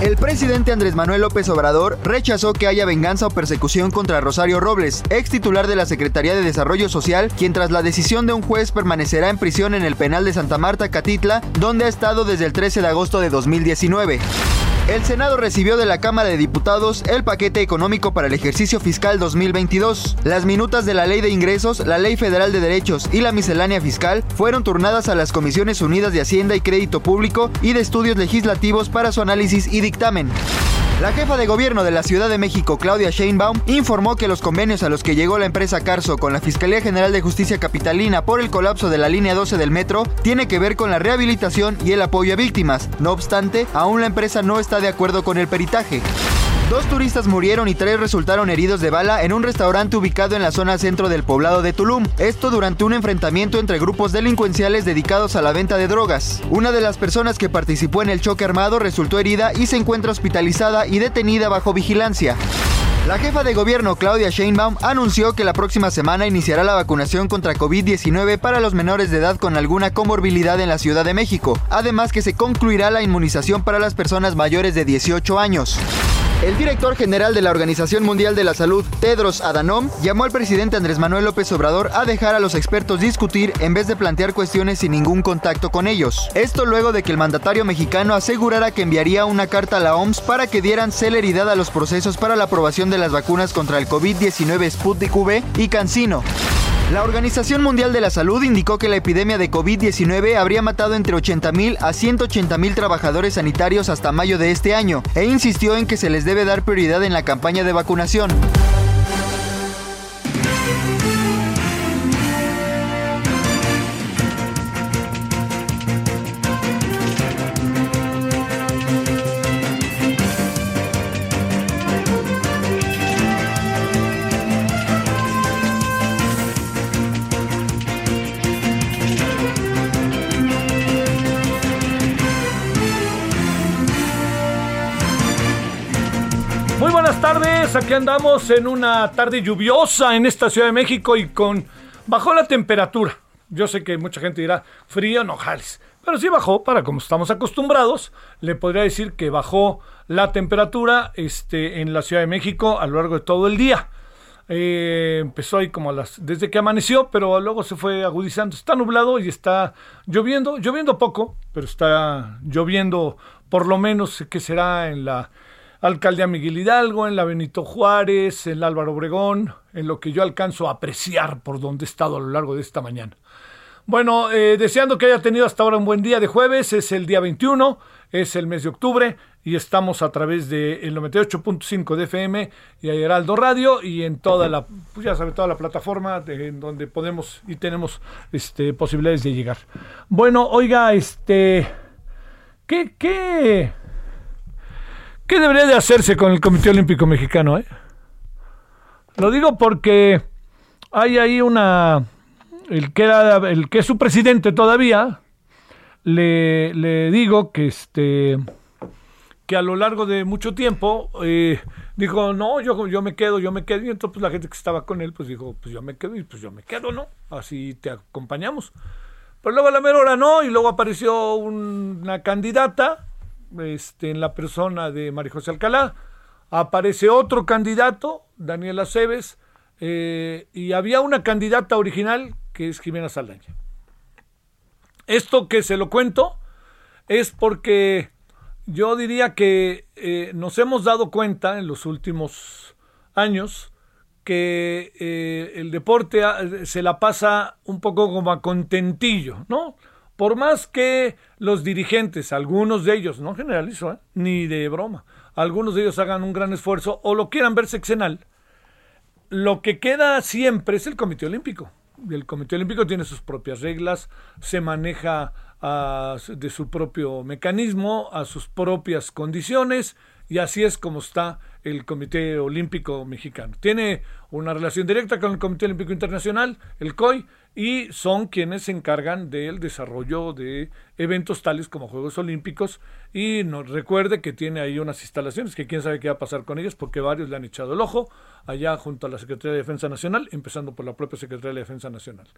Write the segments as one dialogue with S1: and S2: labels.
S1: El presidente Andrés Manuel López Obrador rechazó que haya venganza o persecución contra Rosario Robles, ex titular de la Secretaría de Desarrollo Social, quien tras la decisión de un juez permanecerá en prisión en el penal de Santa Marta, Catitla, donde ha estado desde el 13 de agosto de 2019. El Senado recibió de la Cámara de Diputados el paquete económico para el ejercicio fiscal 2022. Las minutas de la Ley de Ingresos, la Ley Federal de Derechos y la miscelánea fiscal fueron turnadas a las Comisiones Unidas de Hacienda y Crédito Público y de Estudios Legislativos para su análisis y dictamen. La jefa de gobierno de la Ciudad de México, Claudia Sheinbaum, informó que los convenios a los que llegó la empresa Carso con la Fiscalía General de Justicia Capitalina por el colapso de la línea 12 del metro tiene que ver con la rehabilitación y el apoyo a víctimas. No obstante, aún la empresa no está de acuerdo con el peritaje. Dos turistas murieron y tres resultaron heridos de bala en un restaurante ubicado en la zona centro del poblado de Tulum. Esto durante un enfrentamiento entre grupos delincuenciales dedicados a la venta de drogas. Una de las personas que participó en el choque armado resultó herida y se encuentra hospitalizada y detenida bajo vigilancia. La jefa de gobierno Claudia Sheinbaum anunció que la próxima semana iniciará la vacunación contra COVID-19 para los menores de edad con alguna comorbilidad en la Ciudad de México, además que se concluirá la inmunización para las personas mayores de 18 años. El director general de la Organización Mundial de la Salud, Tedros Adhanom, llamó al presidente Andrés Manuel López Obrador a dejar a los expertos discutir en vez de plantear cuestiones sin ningún contacto con ellos. Esto luego de que el mandatario mexicano asegurara que enviaría una carta a la OMS para que dieran celeridad a los procesos para la aprobación de las vacunas contra el COVID-19 Sputnik V y CanSino. La Organización Mundial de la Salud indicó que la epidemia de COVID-19 habría matado entre 80.000 a 180.000 trabajadores sanitarios hasta mayo de este año e insistió en que se les debe dar prioridad en la campaña de vacunación.
S2: Andamos en una tarde lluviosa en esta Ciudad de México y con bajó la temperatura. Yo sé que mucha gente dirá frío, no jales, pero sí bajó para como estamos acostumbrados. Le podría decir que bajó la temperatura este, en la Ciudad de México a lo largo de todo el día. Eh, empezó ahí como desde que amaneció, pero luego se fue agudizando. Está nublado y está lloviendo, lloviendo poco, pero está lloviendo por lo menos que será en la Alcaldía Miguel Hidalgo, en la Benito Juárez, en la Álvaro Obregón, en lo que yo alcanzo a apreciar por donde he estado a lo largo de esta mañana. Bueno, eh, deseando que haya tenido hasta ahora un buen día de jueves, es el día 21, es el mes de octubre y estamos a través del 98.5 de FM y a Heraldo Radio y en toda la, pues ya sabe, toda la plataforma de, en donde podemos y tenemos este, posibilidades de llegar. Bueno, oiga, este, ¿qué, qué, ¿Qué debería de hacerse con el Comité Olímpico Mexicano? Eh? Lo digo porque hay ahí una... El que, era, el que es su presidente todavía, le, le digo que este que a lo largo de mucho tiempo eh, dijo, no, yo, yo me quedo, yo me quedo. Y entonces pues, la gente que estaba con él, pues dijo, pues yo me quedo y pues yo me quedo, ¿no? Así te acompañamos. Pero luego a la mera hora no, y luego apareció una candidata este, en la persona de María José Alcalá. Aparece otro candidato, Daniel Aceves, eh, y había una candidata original que es Jimena Saldaña. Esto que se lo cuento es porque yo diría que eh, nos hemos dado cuenta en los últimos años que eh, el deporte ah, se la pasa un poco como a contentillo, ¿no? Por más que los dirigentes, algunos de ellos, no generalizo, ¿eh? ni de broma, algunos de ellos hagan un gran esfuerzo o lo quieran ver sexenal, lo que queda siempre es el Comité Olímpico. El Comité Olímpico tiene sus propias reglas, se maneja ah, de su propio mecanismo, a sus propias condiciones, y así es como está el Comité Olímpico Mexicano. Tiene una relación directa con el Comité Olímpico Internacional, el COI, y son quienes se encargan del desarrollo de eventos tales como Juegos Olímpicos. Y nos recuerde que tiene ahí unas instalaciones que quién sabe qué va a pasar con ellas, porque varios le han echado el ojo allá junto a la Secretaría de Defensa Nacional, empezando por la propia Secretaría de Defensa Nacional.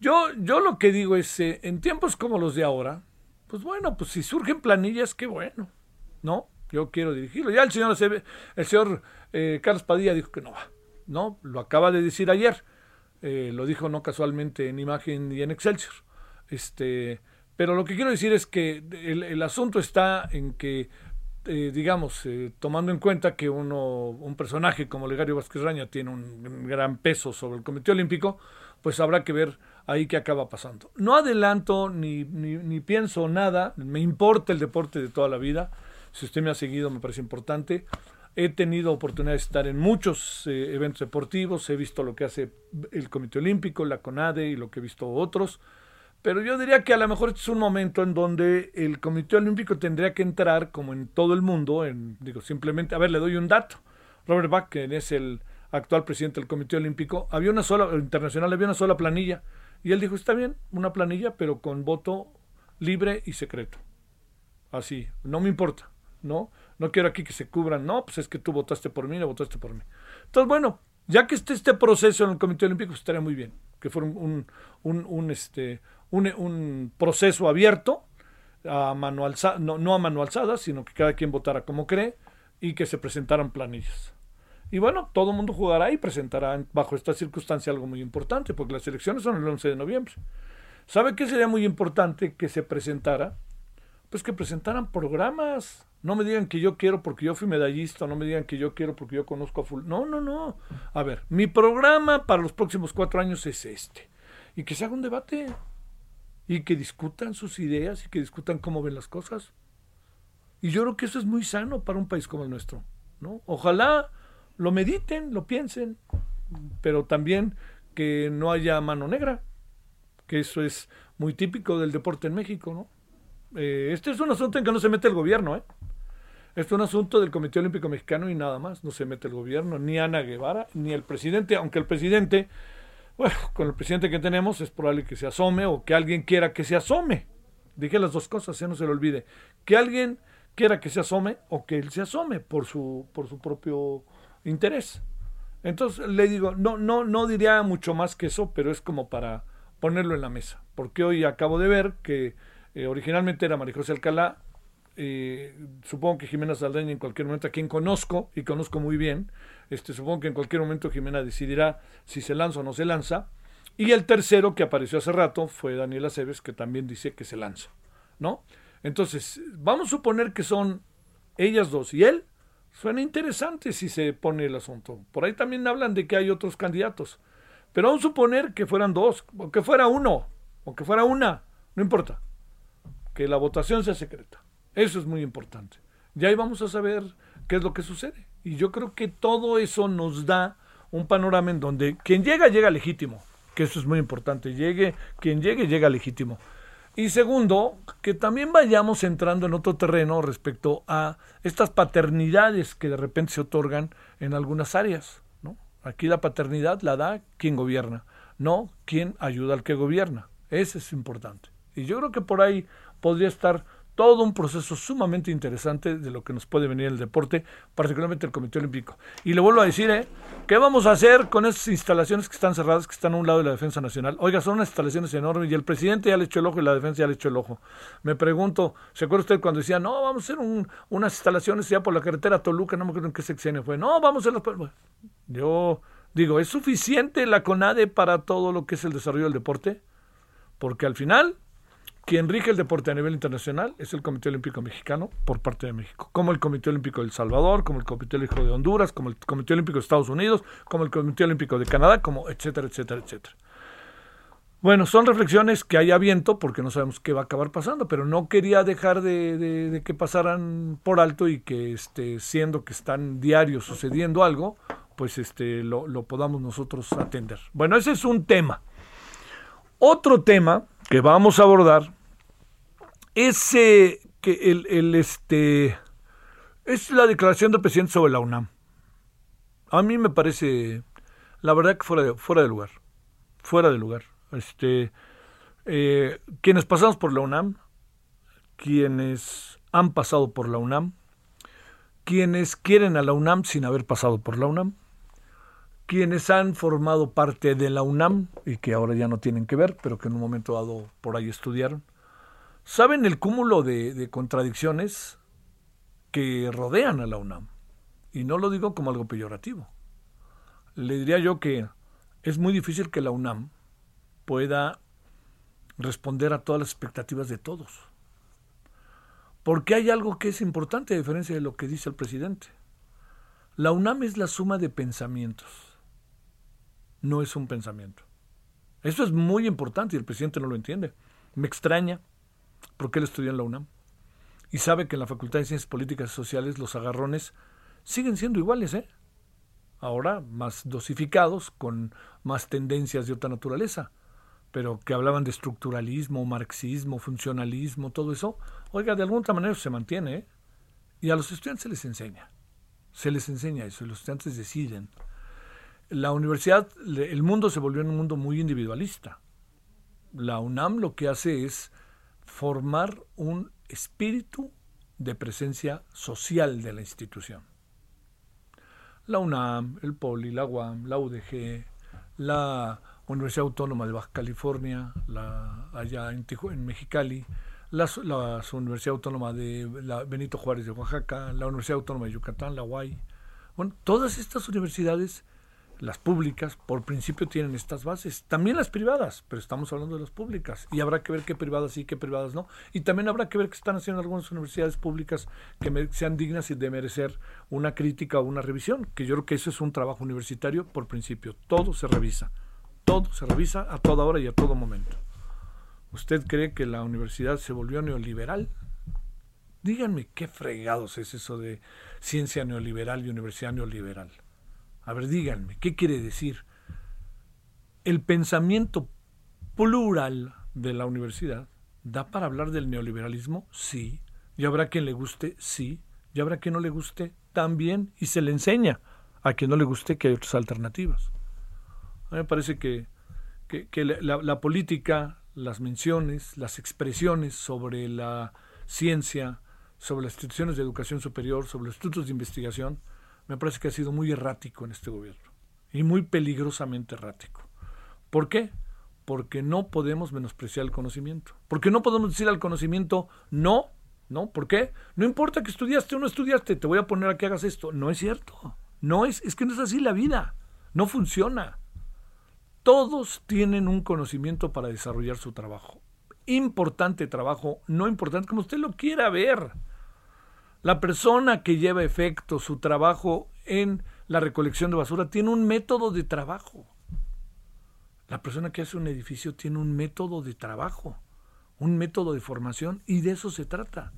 S2: Yo, yo lo que digo es, eh, en tiempos como los de ahora, pues bueno, pues si surgen planillas, qué bueno, ¿no? yo quiero dirigirlo. Ya el señor, el señor eh, Carlos Padilla dijo que no va, ¿no? Lo acaba de decir ayer, eh, lo dijo no casualmente en Imagen y en Excelsior. Este, pero lo que quiero decir es que el, asunto está en que, eh, digamos, tomando en cuenta que uno, un personaje como Legario Vázquez Raña tiene un gran peso sobre el Comité Olímpico, pues habrá que ver ahí qué acaba pasando. No adelanto ni, ni, ni pienso nada, me importa el deporte de toda la vida si usted me ha seguido, me parece importante. He tenido oportunidad de estar en muchos eh, eventos deportivos, he visto lo que hace el Comité Olímpico, la CONADE y lo que he visto otros. Pero yo diría que a lo mejor este es un momento en donde el Comité Olímpico tendría que entrar, como en todo el mundo, en, digo, simplemente, a ver, le doy un dato. Robert Bach, que es el actual presidente del Comité Olímpico, había una sola, internacional, había una sola planilla. Y él dijo, está bien, una planilla, pero con voto libre y secreto. Así, no me importa. ¿no? No quiero aquí que se cubran, no, pues es que tú votaste por mí, no votaste por mí. Entonces, bueno, ya que esté este proceso en el Comité Olímpico, pues estaría muy bien, que fuera un, un, un, este, un, proceso abierto, a mano no, no a mano alzada, sino que cada quien votara como cree y que se presentaran planillas. Y bueno, todo el mundo jugará y presentará bajo esta circunstancia algo muy importante, porque las elecciones son el 11 de noviembre. ¿Sabe qué sería muy importante que se presentara? Pues que presentaran programas, no me digan que yo quiero porque yo fui medallista, no me digan que yo quiero porque yo conozco a full. No, no, no. A ver, mi programa para los próximos cuatro años es este. Y que se haga un debate. Y que discutan sus ideas y que discutan cómo ven las cosas. Y yo creo que eso es muy sano para un país como el nuestro. ¿no? Ojalá lo mediten, lo piensen, pero también que no haya mano negra, que eso es muy típico del deporte en México. ¿no? Eh, este es un asunto en que no se mete el gobierno, ¿eh? Es un asunto del Comité Olímpico Mexicano y nada más. No se mete el gobierno, ni Ana Guevara, ni el presidente, aunque el presidente, bueno, con el presidente que tenemos es probable que se asome o que alguien quiera que se asome. Dije las dos cosas, ya no se le olvide. Que alguien quiera que se asome o que él se asome por su, por su propio interés. Entonces le digo, no, no, no diría mucho más que eso, pero es como para ponerlo en la mesa. Porque hoy acabo de ver que eh, originalmente era María José Alcalá, supongo que Jimena Saldaña en cualquier momento, a quien conozco y conozco muy bien, este, supongo que en cualquier momento Jimena decidirá si se lanza o no se lanza. Y el tercero que apareció hace rato fue Daniela Aceves, que también dice que se lanza, ¿no? Entonces, vamos a suponer que son ellas dos y él. Suena interesante si se pone el asunto. Por ahí también hablan de que hay otros candidatos. Pero vamos a suponer que fueran dos, o que fuera uno, o que fuera una, no importa. Que la votación sea secreta. Eso es muy importante. Ya ahí vamos a saber qué es lo que sucede. Y yo creo que todo eso nos da un panorama en donde quien llega, llega legítimo. Que eso es muy importante. Llegue, quien llegue, llega legítimo. Y segundo, que también vayamos entrando en otro terreno respecto a estas paternidades que de repente se otorgan en algunas áreas. ¿no? Aquí la paternidad la da quien gobierna, no quien ayuda al que gobierna. Ese es importante. Y yo creo que por ahí podría estar todo un proceso sumamente interesante de lo que nos puede venir el deporte, particularmente el Comité Olímpico. Y le vuelvo a decir, ¿eh? ¿qué vamos a hacer con esas instalaciones que están cerradas, que están a un lado de la Defensa Nacional? Oiga, son unas instalaciones enormes y el presidente ya le echó el ojo y la defensa ya le echó el ojo. Me pregunto, ¿se acuerda usted cuando decía, no, vamos a hacer unas instalaciones ya por la carretera Toluca, no me acuerdo en qué sección fue, no, vamos a hacer las... yo digo, ¿es suficiente la CONADE para todo lo que es el desarrollo del deporte? Porque al final quien rige el deporte a nivel internacional es el Comité Olímpico Mexicano por parte de México, como el Comité Olímpico de El Salvador, como el Comité Olímpico de Honduras, como el Comité Olímpico de Estados Unidos, como el Comité Olímpico de Canadá, como etcétera, etcétera, etcétera. Bueno, son reflexiones que hay aviento porque no sabemos qué va a acabar pasando, pero no quería dejar de, que pasaran por alto y que este, siendo que están diario sucediendo algo, pues este, lo podamos nosotros atender. Bueno, ese es un tema. Otro tema que vamos a abordar es que el, el, este es la declaración del presidente sobre la UNAM. A mí me parece, la verdad que fuera de, fuera de lugar, fuera de lugar. Este, eh, quienes pasamos por la UNAM, quienes han pasado por la UNAM, quienes quieren a la UNAM sin haber pasado por la UNAM, quienes han formado parte de la UNAM y que ahora ya no tienen que ver, pero que en un momento dado por ahí estudiaron, saben el cúmulo de, de contradicciones que rodean a la UNAM. Y no lo digo como algo peyorativo. Le diría yo que es muy difícil que la UNAM pueda responder a todas las expectativas de todos. Porque hay algo que es importante a diferencia de lo que dice el presidente. La UNAM es la suma de pensamientos no es un pensamiento. Eso es muy importante y el presidente no lo entiende. Me extraña porque él estudió en la UNAM y sabe que en la Facultad de Ciencias Políticas y Sociales los agarrones siguen siendo iguales, ¿eh? Ahora más dosificados, con más tendencias de otra naturaleza, pero que hablaban de estructuralismo, marxismo, funcionalismo, todo eso, oiga, de alguna manera se mantiene, ¿eh? Y a los estudiantes se les enseña, se les enseña eso, y los estudiantes deciden la universidad, el mundo se volvió un mundo muy individualista. La UNAM lo que hace es formar un espíritu de presencia social de la institución. La UNAM, el POLI, la UAM, la UDG, la Universidad Autónoma de Baja California, la, allá en, en Mexicali, la, la, Universidad Autónoma de Benito Juárez de Oaxaca, la Universidad Autónoma de Yucatán, la UAI. Bueno, todas estas universidades las públicas, por principio, tienen estas bases. También las privadas, pero estamos hablando de las públicas. Y habrá que ver qué privadas sí, y qué privadas no. Y también habrá que ver qué están haciendo algunas universidades públicas que sean dignas y de merecer una crítica o una revisión. Que yo creo que eso es un trabajo universitario por principio. Todo se revisa. Todo se revisa a toda hora y a todo momento. ¿Usted cree que la universidad se volvió neoliberal? Díganme qué fregados es eso de ciencia neoliberal y universidad neoliberal. A ver, díganme, ¿qué quiere decir? El pensamiento plural de la universidad da para hablar del neoliberalismo, sí. Y habrá quien le guste, sí. Y habrá quien no le guste, también. Y se le enseña a quien no le guste que hay otras alternativas. A mí me parece que, que, la, la política, las menciones, las expresiones sobre la ciencia, sobre las instituciones de educación superior, sobre los institutos de investigación, me parece que ha sido muy errático en este gobierno y muy peligrosamente errático. ¿Por qué? Porque no podemos menospreciar el conocimiento. Porque no podemos decir al conocimiento no, ¿no? ¿Por qué? No importa que estudiaste o no estudiaste, te voy a poner a que hagas esto. No es cierto. No es, es que no es así la vida. No funciona. Todos tienen un conocimiento para desarrollar su trabajo. Importante trabajo, no importante como usted lo quiera ver. La persona que lleva efecto su trabajo en la recolección de basura tiene un método de trabajo. La persona que hace un edificio tiene un método de trabajo, un método de formación y de eso se trata.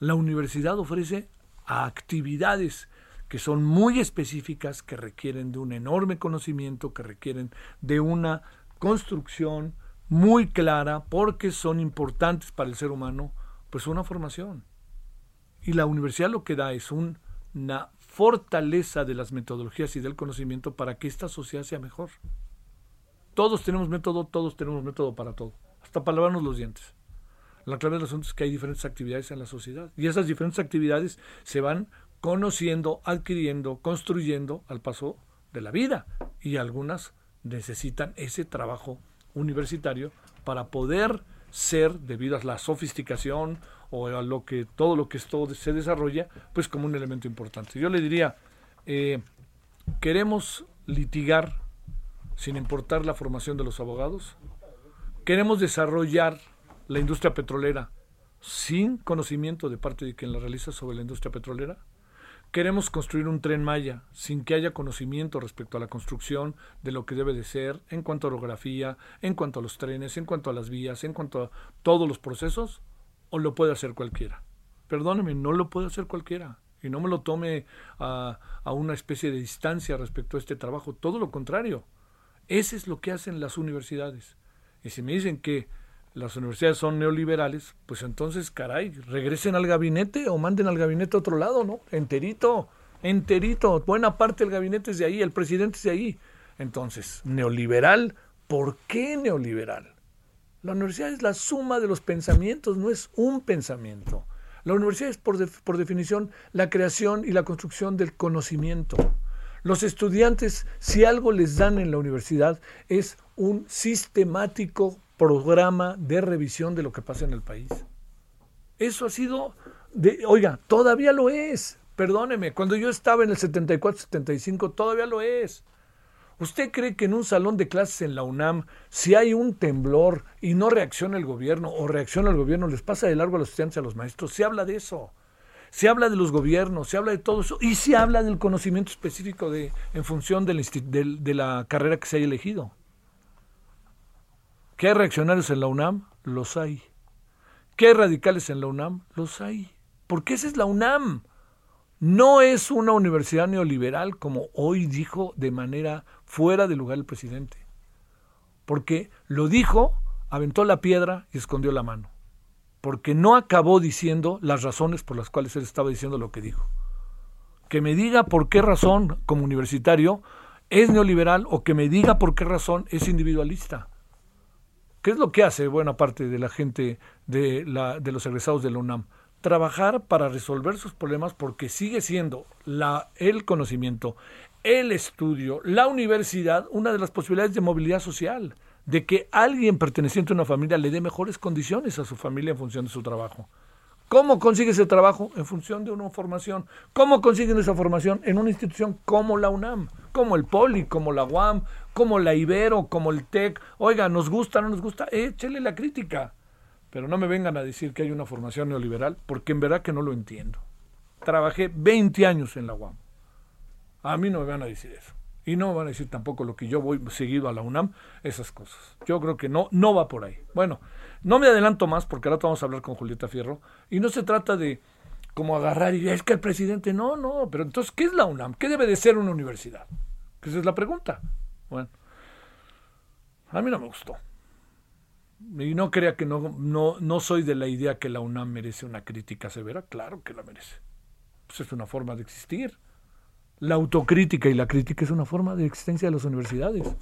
S2: La universidad ofrece actividades que son muy específicas, que requieren de un enorme conocimiento, que requieren de una construcción muy clara, porque son importantes para el ser humano, pues una formación. Y la universidad lo que da es una fortaleza de las metodologías y del conocimiento para que esta sociedad sea mejor. Todos tenemos método, todos tenemos método para todo, hasta para lavarnos los dientes. La clave del asunto es que hay diferentes actividades en la sociedad y esas diferentes actividades se van conociendo, adquiriendo, construyendo al paso de la vida y algunas necesitan ese trabajo universitario para poder ser, debido a la sofisticación o a lo que todo lo que esto se desarrolla, pues como un elemento importante. Yo le diría, eh, queremos litigar sin importar la formación de los abogados, queremos desarrollar la industria petrolera sin conocimiento de parte de quien la realiza sobre la industria petrolera. Queremos construir un tren Maya sin que haya conocimiento respecto a la construcción de lo que debe de ser en cuanto a orografía, en cuanto a los trenes, en cuanto a las vías, en cuanto a todos los procesos, o lo puede hacer cualquiera. Perdóneme, no lo puede hacer cualquiera. Y no me lo tome a, a una especie de distancia respecto a este trabajo. Todo lo contrario. Ese es lo que hacen las universidades. Y si me dicen que las universidades son neoliberales, pues entonces, caray, regresen al gabinete o manden al gabinete a otro lado, ¿no? Enterito, enterito. Buena parte del gabinete es de ahí, el presidente es de ahí. Entonces, neoliberal, ¿por qué neoliberal? La universidad es la suma de los pensamientos, no es un pensamiento. La universidad es, por, definición, la creación y la construcción del conocimiento. Los estudiantes, si algo les dan en la universidad, es un sistemático programa de revisión de lo que pasa en el país. Eso ha sido, de, oiga, todavía lo es. Perdóneme, cuando yo estaba en el 74-75, todavía lo es. ¿Usted cree que en un salón de clases en la UNAM, si hay un temblor y no reacciona el gobierno o reacciona el gobierno, les pasa de largo a los estudiantes a los maestros? Se habla de eso. Se habla de los gobiernos, se habla de todo eso y se habla del conocimiento específico de, en función de la carrera que se haya elegido. ¿Qué hay reaccionarios en la UNAM? Los hay. ¿Qué hay radicales en la UNAM? Los hay. Porque esa es la UNAM. No es una universidad neoliberal como hoy dijo de manera fuera de lugar el presidente. Porque lo dijo, aventó la piedra y escondió la mano. Porque no acabó diciendo las razones por las cuales él estaba diciendo lo que dijo. Que me diga por qué razón como universitario es neoliberal o que me diga por qué razón es individualista. ¿Qué es lo que hace buena parte de la gente de, la, de los egresados de la UNAM? Trabajar para resolver sus problemas porque sigue siendo la, el conocimiento, el estudio, la universidad, una de las posibilidades de movilidad social, de que alguien perteneciente a una familia le dé mejores condiciones a su familia en función de su trabajo. ¿Cómo consigue ese trabajo? En función de una formación. ¿Cómo consiguen esa formación? En una institución como la UNAM, como el POLI, como la UAM, como la Ibero, como el TEC. Oiga, ¿nos gusta, no nos gusta? Échele la crítica. Pero no me vengan a decir que hay una formación neoliberal, porque en verdad que no lo entiendo. Trabajé 20 años en la UAM. A mí no me van a decir eso. Y no me van a decir tampoco lo que yo voy seguido a la UNAM, esas cosas. Yo creo que no, no va por ahí. Bueno, no me adelanto más porque ahora vamos a hablar con Julieta Fierro. Y no se trata de como agarrar y es que el presidente, no, no, pero entonces, ¿qué es la UNAM? ¿Qué debe de ser una universidad? Esa es la pregunta. Bueno, a mí no me gustó. Y no crea que no, no, no soy de la idea que la UNAM merece una crítica severa. Claro que la merece. Pues es una forma de existir. La autocrítica y la crítica es una forma de existencia de las universidades.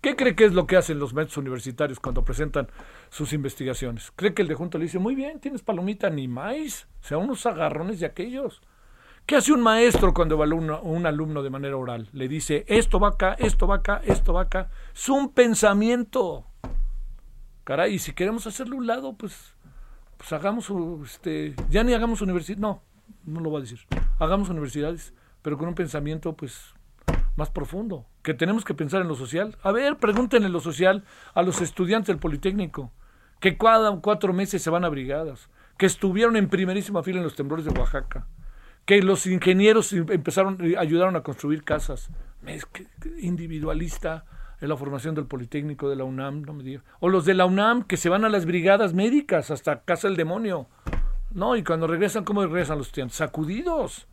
S2: ¿Qué cree que es lo que hacen los métodos universitarios cuando presentan sus investigaciones? ¿Cree que el de junto le dice, muy bien, tienes palomita ni maíz? O sea, unos agarrones de aquellos. ¿Qué hace un maestro cuando evalúa un alumno de manera oral? Le dice, esto va acá, esto va acá, esto va acá. Es un pensamiento. Caray, si queremos hacerlo a un lado, pues, pues hagamos, este, ya ni hagamos universidad, no, no lo voy a decir. Hagamos universidades, pero con un pensamiento, pues, más profundo, que tenemos que pensar en lo social. A ver, pregúntenle lo social a los estudiantes del Politécnico, que cada cuatro meses se van a brigadas, que estuvieron en primerísima fila en los temblores de Oaxaca, que los ingenieros empezaron, ayudaron a construir casas. Es individualista en la formación del Politécnico de la UNAM, no me diga. O los de la UNAM que se van a las brigadas médicas hasta casa del demonio. No, y cuando regresan, ¿cómo regresan los estudiantes? Sacudidos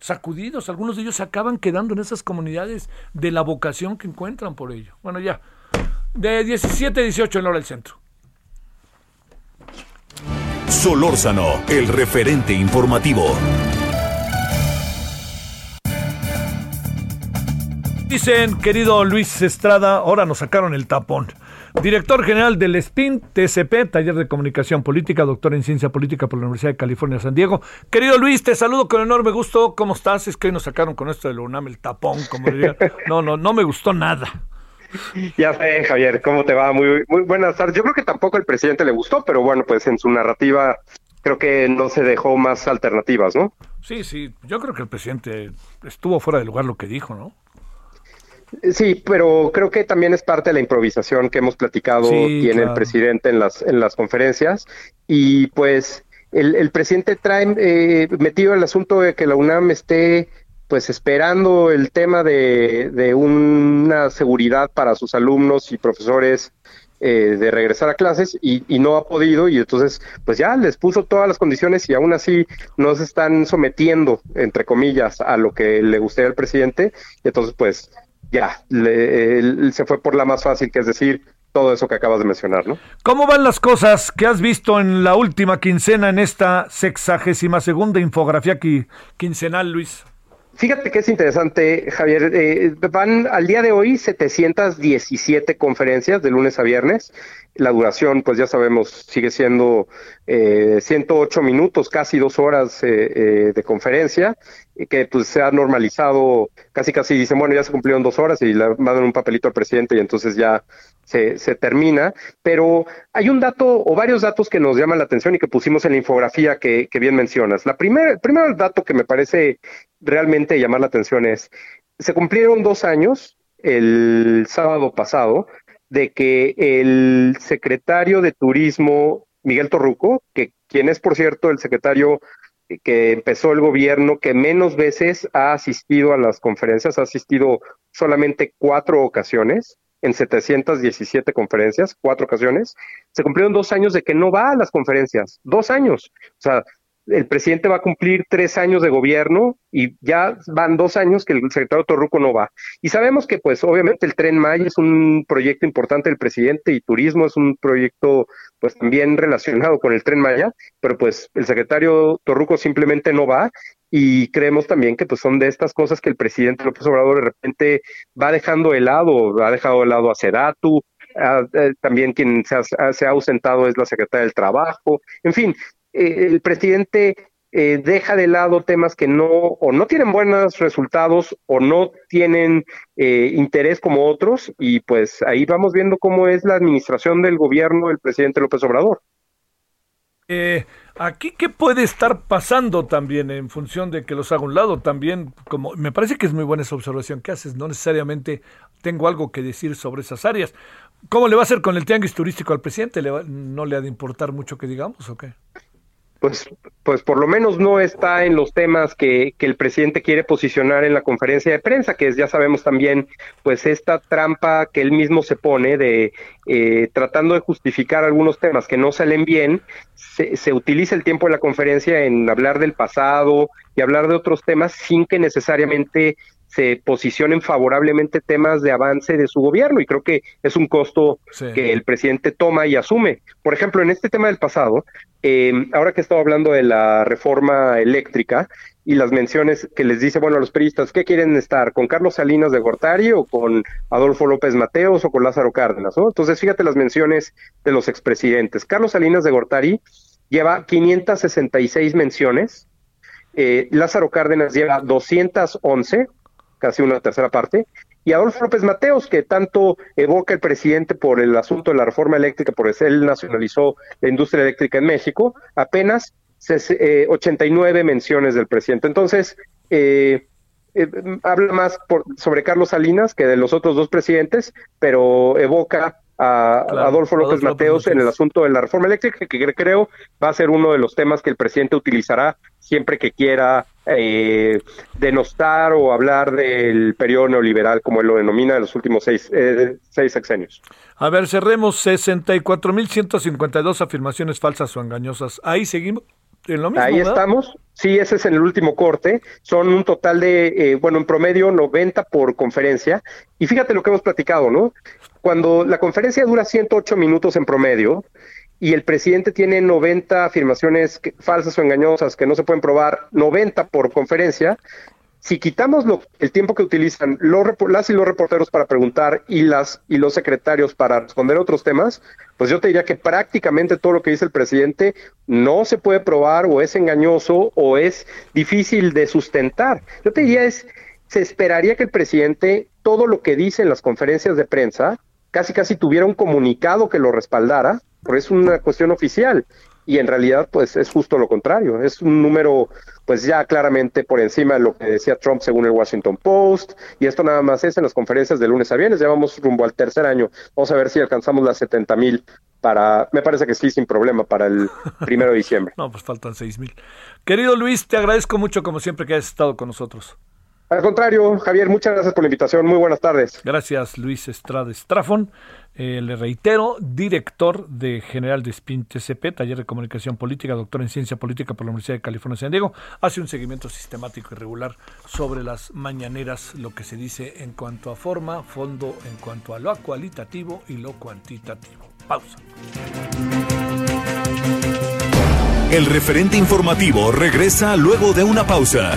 S2: sacudidos. Algunos de ellos se acaban quedando en esas comunidades de la vocación que encuentran por ello. Bueno, ya. De 17 a 18 en hora del centro.
S3: Solórzano, el referente informativo.
S2: Dicen, querido Luis Estrada, ahora nos sacaron el tapón. Director general del SPIN, TCP, Taller de Comunicación Política, doctor en Ciencia Política por la Universidad de California, San Diego. Querido Luis, te saludo con enorme gusto. ¿Cómo estás? Es que hoy nos sacaron con esto del UNAM el tapón, como diría. No, no, no me gustó nada.
S4: Ya sé, Javier, ¿cómo te va? Muy, muy buenas tardes. Yo creo que tampoco al presidente le gustó, pero bueno, pues en su narrativa creo que no se dejó más alternativas, ¿no?
S2: Sí, sí, yo creo que el presidente estuvo fuera de lugar lo que dijo, ¿no?
S4: Sí, pero creo que también es parte de la improvisación que hemos platicado
S2: Sí,
S4: tiene
S2: claro.
S4: el presidente en las en las conferencias y pues el, el presidente trae eh, metido el asunto de que la UNAM esté pues esperando el tema de, de una seguridad para sus alumnos y profesores eh, de regresar a clases y, y no ha podido y entonces pues ya les puso todas las condiciones y aún así no se están sometiendo entre comillas a lo que le gustaría al presidente y entonces pues ya le- él se fue por la más fácil que es decir todo eso que acabas de mencionar, ¿no?
S2: ¿Cómo van las cosas que has visto en la última quincena en esta sexagésima segunda infografía qui- quincenal, Luis?
S4: Fíjate que es interesante, Javier. eh, van al día de hoy 717 conferencias de lunes a viernes. La duración, pues ya sabemos, sigue siendo eh, 108 minutos, casi dos horas eh, eh, de conferencia, que pues se ha normalizado, casi casi dicen, bueno, ya se cumplieron dos horas y le mandan un papelito al presidente y entonces ya se, se termina. Pero hay un dato o varios datos que nos llaman la atención y que pusimos en la infografía que, que bien mencionas. La primera, el primer dato que me parece realmente llamar la atención es, se cumplieron dos años el sábado pasado de que el secretario de Turismo, Miguel Torruco, que quien es, por cierto, el secretario que empezó el gobierno que menos veces ha asistido a las conferencias, ha asistido solamente cuatro ocasiones en 717 conferencias, cuatro ocasiones. Se cumplieron dos años de que no va a las conferencias, dos años. O sea, el presidente va a cumplir tres años de gobierno y ya van dos años que el secretario Torruco no va. Y sabemos que, pues, obviamente el Tren Maya es un proyecto importante del presidente y turismo es un proyecto, pues, también relacionado con el Tren Maya, pero pues el secretario Torruco simplemente no va y creemos también que pues son de estas cosas que el presidente López Obrador de repente va dejando de lado, ha dejado de lado a Sedatu, eh, también quien se ha, se ha ausentado es la secretaria del Trabajo, en fin, el presidente eh, deja de lado temas que no o no tienen buenos resultados o no tienen eh, interés como otros y pues ahí vamos viendo cómo es la administración del gobierno del presidente López Obrador.
S2: Eh, aquí, ¿qué puede estar pasando también en función de que los haga un lado? También, como me parece que es muy buena esa observación que haces, no necesariamente tengo algo que decir sobre esas áreas. ¿Cómo le va a hacer con el tianguis turístico al presidente? ¿Le va- ¿No le ha de importar mucho que digamos o qué?
S4: Pues, pues por lo menos no está en los temas que, que el presidente quiere posicionar en la conferencia de prensa, que es, ya sabemos también, pues esta trampa que él mismo se pone de eh, tratando de justificar algunos temas que no salen bien, se, se utiliza el tiempo de la conferencia en hablar del pasado y hablar de otros temas sin que necesariamente se posicionen favorablemente temas de avance de su gobierno y creo que es un costo
S2: Sí.
S4: que el presidente toma y asume. Por ejemplo, en este tema del pasado, eh, ahora que estaba hablando de la reforma eléctrica y las menciones que les dice, bueno, a los periodistas, ¿qué quieren estar? ¿Con Carlos Salinas de Gortari o con Adolfo López Mateos o con Lázaro Cárdenas? ¿no? Entonces, fíjate las menciones de los expresidentes. Carlos Salinas de Gortari lleva 566 menciones, eh, Lázaro Cárdenas lleva 211, casi una tercera parte, y Adolfo López Mateos, que tanto evoca el presidente por el asunto de la reforma eléctrica, por él nacionalizó la industria eléctrica en México, apenas ses- eh, 89 menciones del presidente. Entonces, eh, eh, habla más por- sobre Carlos Salinas que de los otros dos presidentes, pero evoca a
S2: Claro,
S4: Adolfo López
S2: Adolfo López
S4: Mateos en el asunto de la reforma eléctrica, que cre- creo va a ser uno de los temas que el presidente utilizará siempre que quiera eh, denostar o hablar del periodo neoliberal, como él lo denomina, de los últimos seis, eh, seis sexenios.
S2: A ver, cerremos 64.152 afirmaciones falsas o engañosas. Ahí seguimos en lo mismo.
S4: Ahí
S2: ¿verdad?
S4: estamos. Sí, ese es en el último corte. Son un total de, eh, bueno, en promedio 90 por conferencia. Y fíjate lo que hemos platicado, ¿no? Cuando la conferencia dura 108 minutos en promedio y el presidente tiene 90 afirmaciones falsas o engañosas que no se pueden probar, 90 por conferencia, si quitamos lo- el tiempo que utilizan los, las y los reporteros para preguntar y las y los secretarios para responder otros temas, pues yo te diría que prácticamente todo lo que dice el presidente no se puede probar o es engañoso o es difícil de sustentar. Yo te diría es se esperaría que el presidente todo lo que dice en las conferencias de prensa casi casi tuviera un comunicado que lo respaldara, porque es una cuestión oficial y en realidad pues es justo lo contrario, es un número pues ya claramente por encima de lo que decía Trump según el Washington Post, y esto nada más es en las conferencias de lunes a viernes, ya vamos rumbo al tercer año, vamos a ver si alcanzamos las 70 mil para, me parece que sí, sin problema, para el primero de diciembre.
S2: no, pues faltan 6 mil. Querido Luis, te agradezco mucho como siempre que hayas estado con nosotros.
S4: Al contrario, Javier, muchas gracias por la invitación. Muy buenas tardes.
S2: Gracias, Luis Estrada Estrafón. Eh, le reitero, director de General de SPIN TCP, Taller de Comunicación Política, doctor en Ciencia Política por la Universidad de California, San Diego, hace un seguimiento sistemático y regular sobre las mañaneras, lo que se dice en cuanto a forma, fondo, en cuanto a lo cualitativo y lo cuantitativo. Pausa.
S3: El referente informativo regresa luego de una pausa.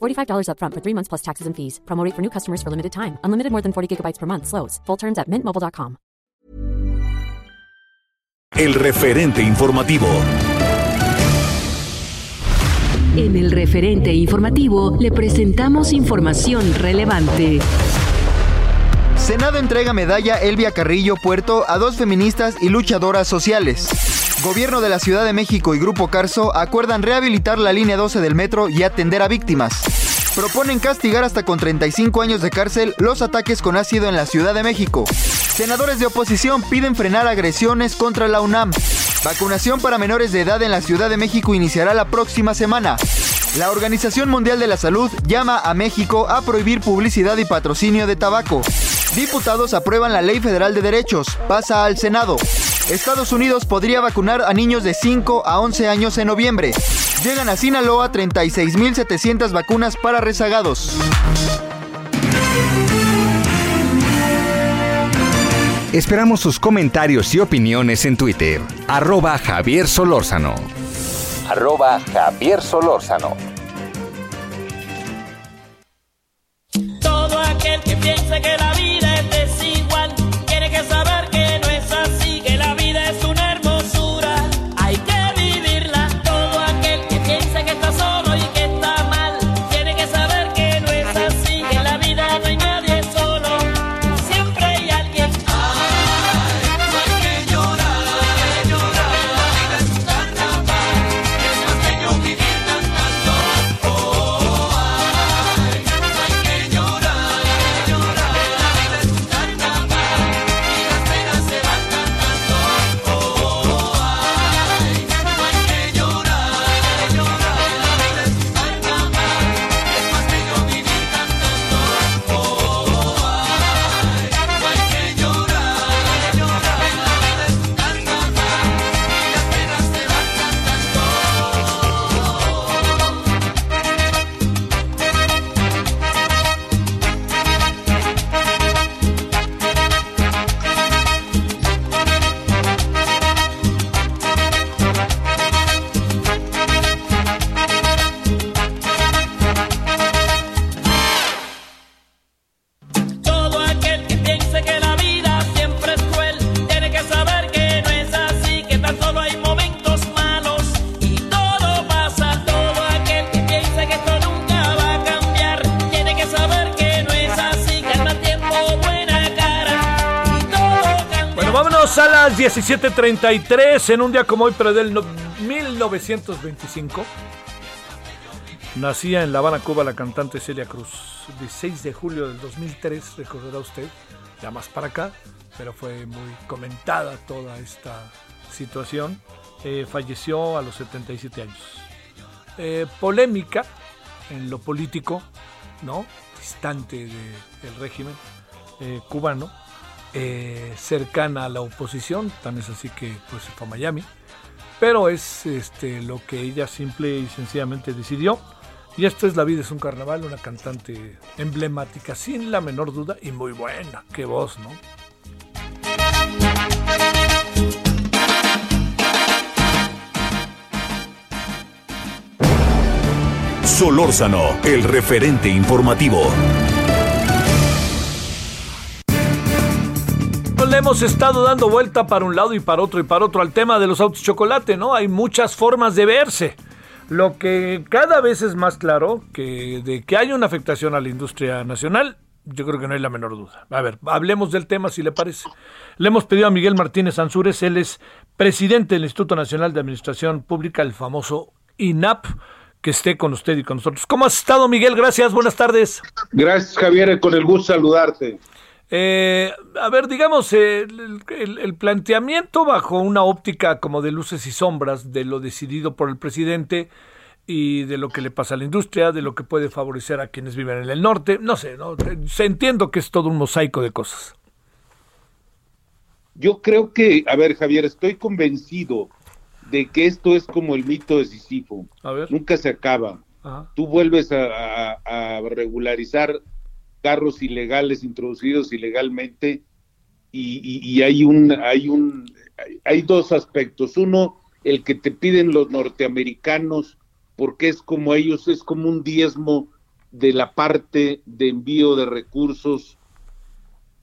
S5: $45 upfront for three months plus taxes and fees. Promo rate for new customers for limited time. Unlimited more than 40 gigabytes per month. Slows. Full terms at mintmobile.com.
S3: el referente informativo.
S6: En el referente informativo le presentamos información relevante.
S1: Senado entrega medalla Elvia Carrillo Puerto a dos feministas y luchadoras sociales. Gobierno de la Ciudad de México y Grupo Carso acuerdan rehabilitar la línea 12 del metro y atender a víctimas. Proponen castigar hasta con 35 años de cárcel los ataques con ácido en la Ciudad de México. Senadores de oposición piden frenar agresiones contra la UNAM. Vacunación para menores de edad en la Ciudad de México iniciará la próxima semana. La Organización Mundial de la Salud llama a México a prohibir publicidad y patrocinio de tabaco. Diputados aprueban la Ley Federal de Derechos. Pasa al Senado. Estados Unidos podría vacunar a niños de 5 a 11 años en noviembre. Llegan a Sinaloa 36.700 vacunas para rezagados.
S7: Esperamos sus comentarios y opiniones en Twitter. Arroba Javier Solórzano. Arroba Javier Solórzano.
S8: Aquel que piensa que la vida es desigual
S2: 17:33 en un día como hoy, pero del no- 1925. Nacía en La Habana, Cuba, la cantante Celia Cruz. 16 de julio del 2003, recordará usted, ya más para acá, pero fue muy comentada toda esta situación. Eh, falleció a los 77 años. Eh, polémica en lo político, ¿no? Distante de- del régimen eh, cubano, eh, cercana a la oposición, tan es así que pues se fue a Miami, pero es este, lo que ella simple y sencillamente decidió. Y esto es La vida es un carnaval, una cantante emblemática, sin la menor duda, y muy buena, qué voz, ¿no?
S3: Solórzano, el referente informativo.
S2: Le hemos estado dando vuelta para un lado y para otro y para otro al tema de los autos chocolate, ¿no? Hay muchas formas de verse. Lo que cada vez es más claro que de que hay una afectación a la industria nacional, yo creo que no hay la menor duda. A ver, hablemos del tema si le parece. Le hemos pedido a Miguel Martínez Ansúrez, él es presidente del Instituto Nacional de Administración Pública, el famoso INAP, que esté con usted y con nosotros. ¿Cómo has estado, Miguel? Gracias, buenas tardes.
S9: Gracias, Javier, con el gusto saludarte.
S2: Eh, a ver, digamos, eh, el, el, planteamiento bajo una óptica como de luces y sombras de lo decidido por el presidente y de lo que le pasa a la industria, de lo que puede favorecer a quienes viven en el norte, no sé, ¿no? Se entiendo que es todo un mosaico de cosas.
S9: Yo creo que, a ver, Javier, estoy convencido de que esto es como el mito de Sísifo. Nunca se acaba. Tú vuelves a, a regularizar carros ilegales introducidos ilegalmente y, hay un hay un hay dos aspectos uno el que te piden los norteamericanos porque es como ellos es como un diezmo de la parte de envío de recursos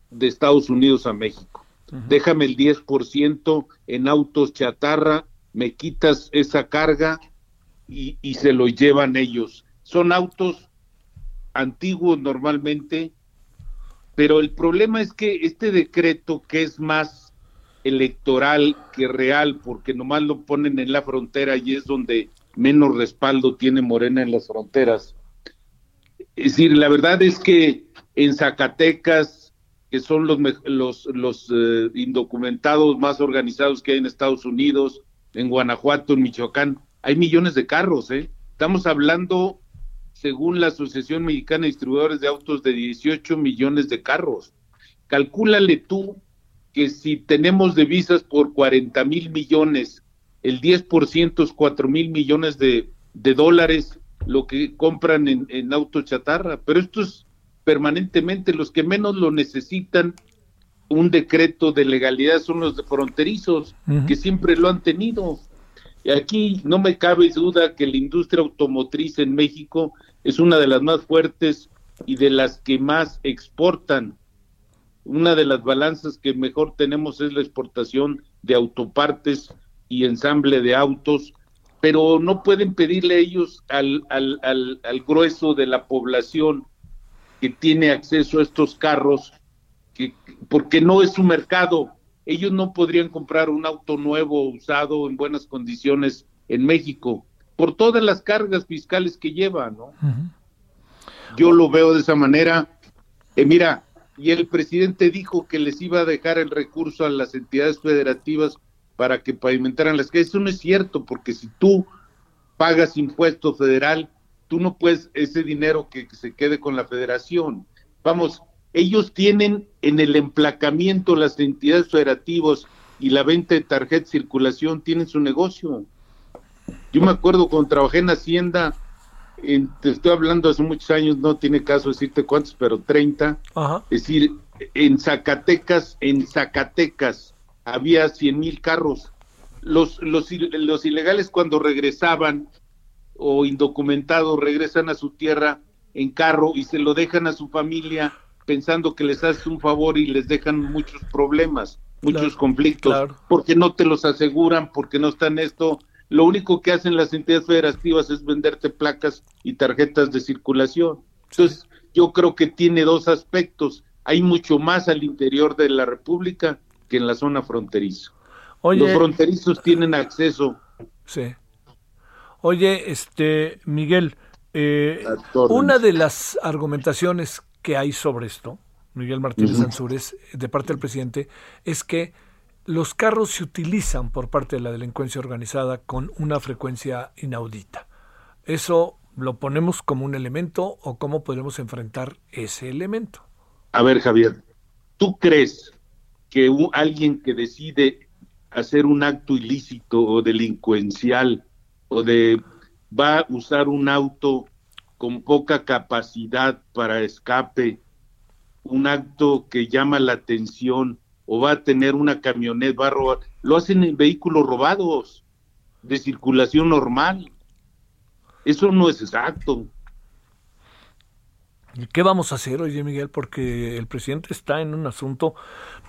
S9: de Estados Unidos a México. Déjame el 10% en autos chatarra, me quitas esa carga y, y se lo llevan ellos. Son autos antiguos normalmente, pero el problema es que este decreto que es más electoral que real, porque nomás lo ponen en la frontera y es donde menos respaldo tiene Morena en las fronteras. Es decir, la verdad es que en Zacatecas, que son los, los, los eh, indocumentados más organizados que hay en Estados Unidos, en Guanajuato, en Michoacán, hay millones de carros, ¿eh? Estamos hablando según la Asociación Mexicana de Distribuidores de Autos, de 18 millones de carros. Calcúlale tú que si tenemos divisas por 40 mil millones, el 10% es 4 mil millones de, dólares lo que compran en, en autos chatarra, pero esto es permanentemente los que menos lo necesitan un decreto de legalidad son los de fronterizos, que siempre lo han tenido. Aquí no me cabe duda que la industria automotriz en México es una de las más fuertes y de las que más exportan. Una de las balanzas que mejor tenemos es la exportación de autopartes y ensamble de autos, pero no pueden pedirle ellos al, al, al, grueso de la población que tiene acceso a estos carros, que, porque no es su mercado. Ellos no podrían comprar un auto nuevo, usado, en buenas condiciones en México por todas las cargas fiscales que lleva, ¿no? Yo lo veo de esa manera. Eh, mira, y el presidente dijo que les iba a dejar el recurso a las entidades federativas para que pavimentaran las calles. Eso no es cierto, porque si tú pagas impuesto federal, tú no puedes ese dinero que, que se quede con la federación. Vamos, ellos tienen en el emplacamiento las entidades federativas y la venta de tarjeta de circulación, tienen su negocio. Yo me acuerdo cuando trabajé en Hacienda, te estoy hablando hace muchos años, no tiene caso decirte cuántos, pero 30. Es decir, en Zacatecas, en Zacatecas había 100 mil carros. Los, los, los ilegales cuando regresaban o indocumentados regresan a su tierra en carro y se lo dejan a su familia pensando que les haces un favor y les dejan muchos problemas, muchos conflictos, porque no te los aseguran, porque no están esto, lo único que hacen las entidades federativas es venderte placas y tarjetas de circulación. Entonces, yo creo que tiene dos aspectos. Hay mucho más al interior de la República que en la zona fronteriza. Los fronterizos tienen acceso.
S2: Sí. Oye, este, Miguel, eh, una de las argumentaciones que hay sobre esto, Miguel Martínez Ansúrez, de parte del presidente, es que los carros se utilizan por parte de la delincuencia organizada con una frecuencia inaudita. ¿Eso lo ponemos como un elemento o cómo podemos enfrentar ese elemento?
S9: A ver, Javier, ¿tú crees que alguien que decide hacer un acto ilícito o delincuencial o de va a usar un auto con poca capacidad para escape, un acto que llama la atención, o va a tener una camioneta, va a robar. Lo hacen en vehículos robados, de circulación normal. Eso no es exacto.
S2: ¿Qué vamos a hacer, oye Miguel? Porque el presidente está en un asunto.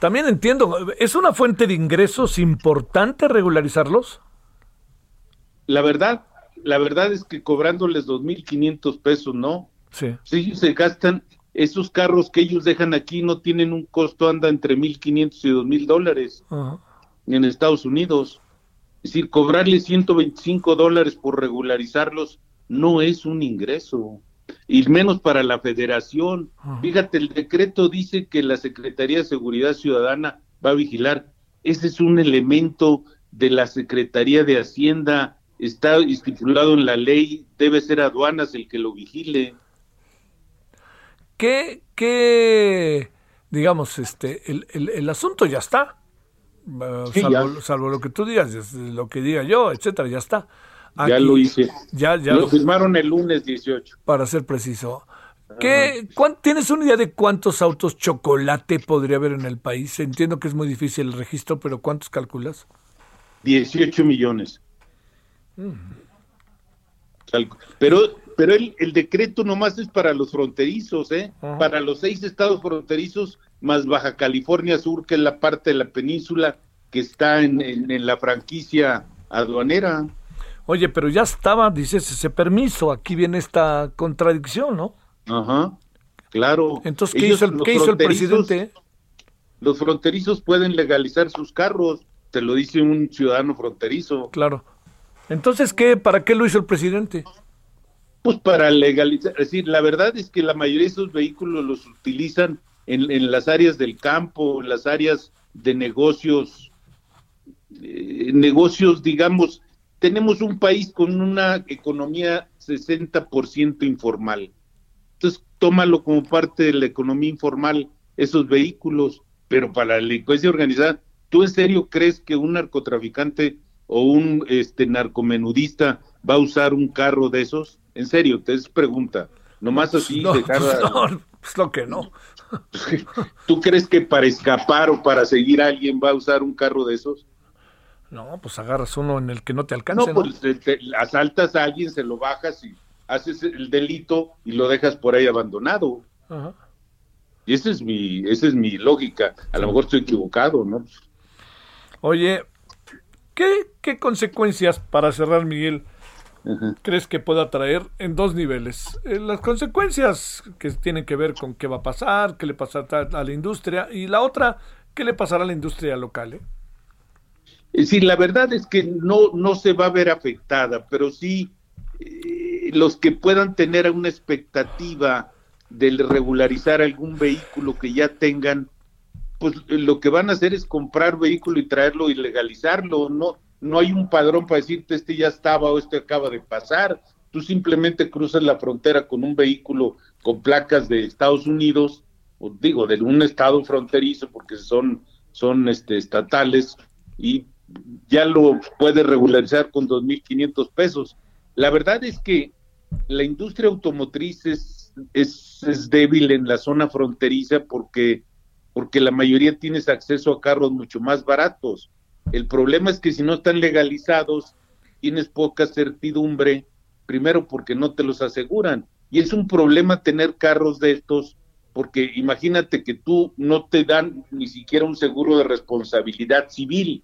S2: También entiendo, ¿es una fuente de ingresos importante regularizarlos?
S9: La verdad, la verdad es que cobrándoles 2.500 pesos, ¿no?
S2: Sí.
S9: Sí, se gastan, esos carros que ellos dejan aquí no tienen un costo, anda entre 1.500 y 2.000 dólares en Estados Unidos. Es decir, cobrarles 125 dólares por regularizarlos no es un ingreso y menos para la federación. Fíjate, el decreto dice que la Secretaría de Seguridad Ciudadana va a vigilar. Ese es un elemento de la Secretaría de Hacienda, está estipulado en la ley, debe ser aduanas el que lo vigile.
S2: ¿Qué, qué digamos, este, el, el, asunto ya está? salvo, salvo, lo que tú digas, lo que diga yo, etcétera, ya está
S9: ya lo hice.
S2: Ya, ya
S9: lo, firmaron el lunes 18.
S2: Para ser preciso. ¿Qué, ¿Tienes una idea de cuántos autos chocolate podría haber en el país? Entiendo que es muy difícil el registro, pero ¿cuántos calculas?
S9: 18 millones. Pero, pero el, el, decreto nomás es para los fronterizos, ¿eh? Para los seis estados fronterizos, más Baja California Sur, que es la parte de la península que está en, en la franquicia aduanera.
S2: Oye, pero ya estaba, dices, ese permiso. Aquí viene esta contradicción, ¿no?
S9: Ajá, claro.
S2: Entonces, ¿qué, hizo, el, ¿qué hizo el presidente?
S9: Los fronterizos pueden legalizar sus carros, te lo dice un ciudadano fronterizo.
S2: Claro. Entonces, ¿qué, ¿para qué lo hizo el presidente?
S9: Pues para legalizar, es decir, la verdad es que la mayoría de esos vehículos los utilizan en, las áreas del campo, en las áreas de negocios, eh, negocios, digamos, tenemos un país con una economía 60% informal. Entonces, tómalo como parte de la economía informal, esos vehículos, pero para la delincuencia organizada, ¿tú en serio crees que un narcotraficante o un este narcomenudista va a usar un carro de esos? En serio, te es pregunta. Nomás así
S2: no, dejar no, pues lo que no.
S9: ¿Tú crees que para escapar o para seguir a alguien va a usar un carro de esos?
S2: No, pues agarras uno en el que no te alcanza.
S9: No, pues te, asaltas a alguien, se lo bajas y haces el delito y lo dejas por ahí abandonado. Y esa es mi, esa es mi lógica. A lo mejor estoy equivocado, ¿no?
S2: Oye, ¿qué, qué consecuencias, para cerrar, Miguel, crees que pueda traer en dos niveles? Eh, las consecuencias que tienen que ver con qué va a pasar, qué le pasará a la industria, y la otra, qué le pasará a la industria local, ¿eh?
S9: Es decir, la verdad es que no, no se va a ver afectada, pero sí eh, los que puedan tener una expectativa de regularizar algún vehículo que ya tengan, pues lo que van a hacer es comprar vehículo y traerlo y legalizarlo. No, no hay un padrón para decirte este ya estaba o este acaba de pasar. Tú simplemente cruzas la frontera con un vehículo con placas de Estados Unidos, o digo, de un estado fronterizo, porque son, son este, estatales, y ya lo puede regularizar con 2.500 pesos. La verdad es que la industria automotriz es, es, débil en la zona fronteriza porque, porque la mayoría tienes acceso a carros mucho más baratos. El problema es que si no están legalizados, tienes poca certidumbre, primero porque no te los aseguran. Y es un problema tener carros de estos, porque imagínate que tú no te dan ni siquiera un seguro de responsabilidad civil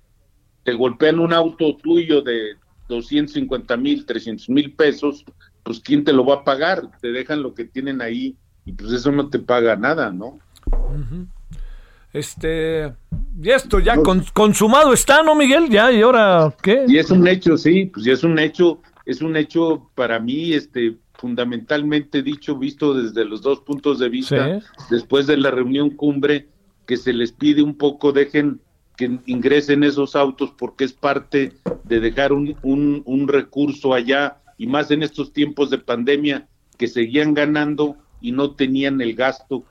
S9: te golpean un auto tuyo de 250 mil, 300 mil pesos, pues ¿quién te lo va a pagar? Te dejan lo que tienen ahí y pues eso no te paga nada, ¿no?
S2: Este, y esto ya consumado está, ¿no, Miguel? Ya, y ahora, ¿qué?
S9: Y es un hecho, sí, pues ya es un hecho, es un hecho para mí, este, fundamentalmente dicho, visto desde los dos puntos de vista, después de la reunión cumbre, que se les pide un poco, dejen que ingresen esos autos porque es parte de dejar un, un, recurso allá y más en estos tiempos de pandemia que seguían ganando y no tenían el gasto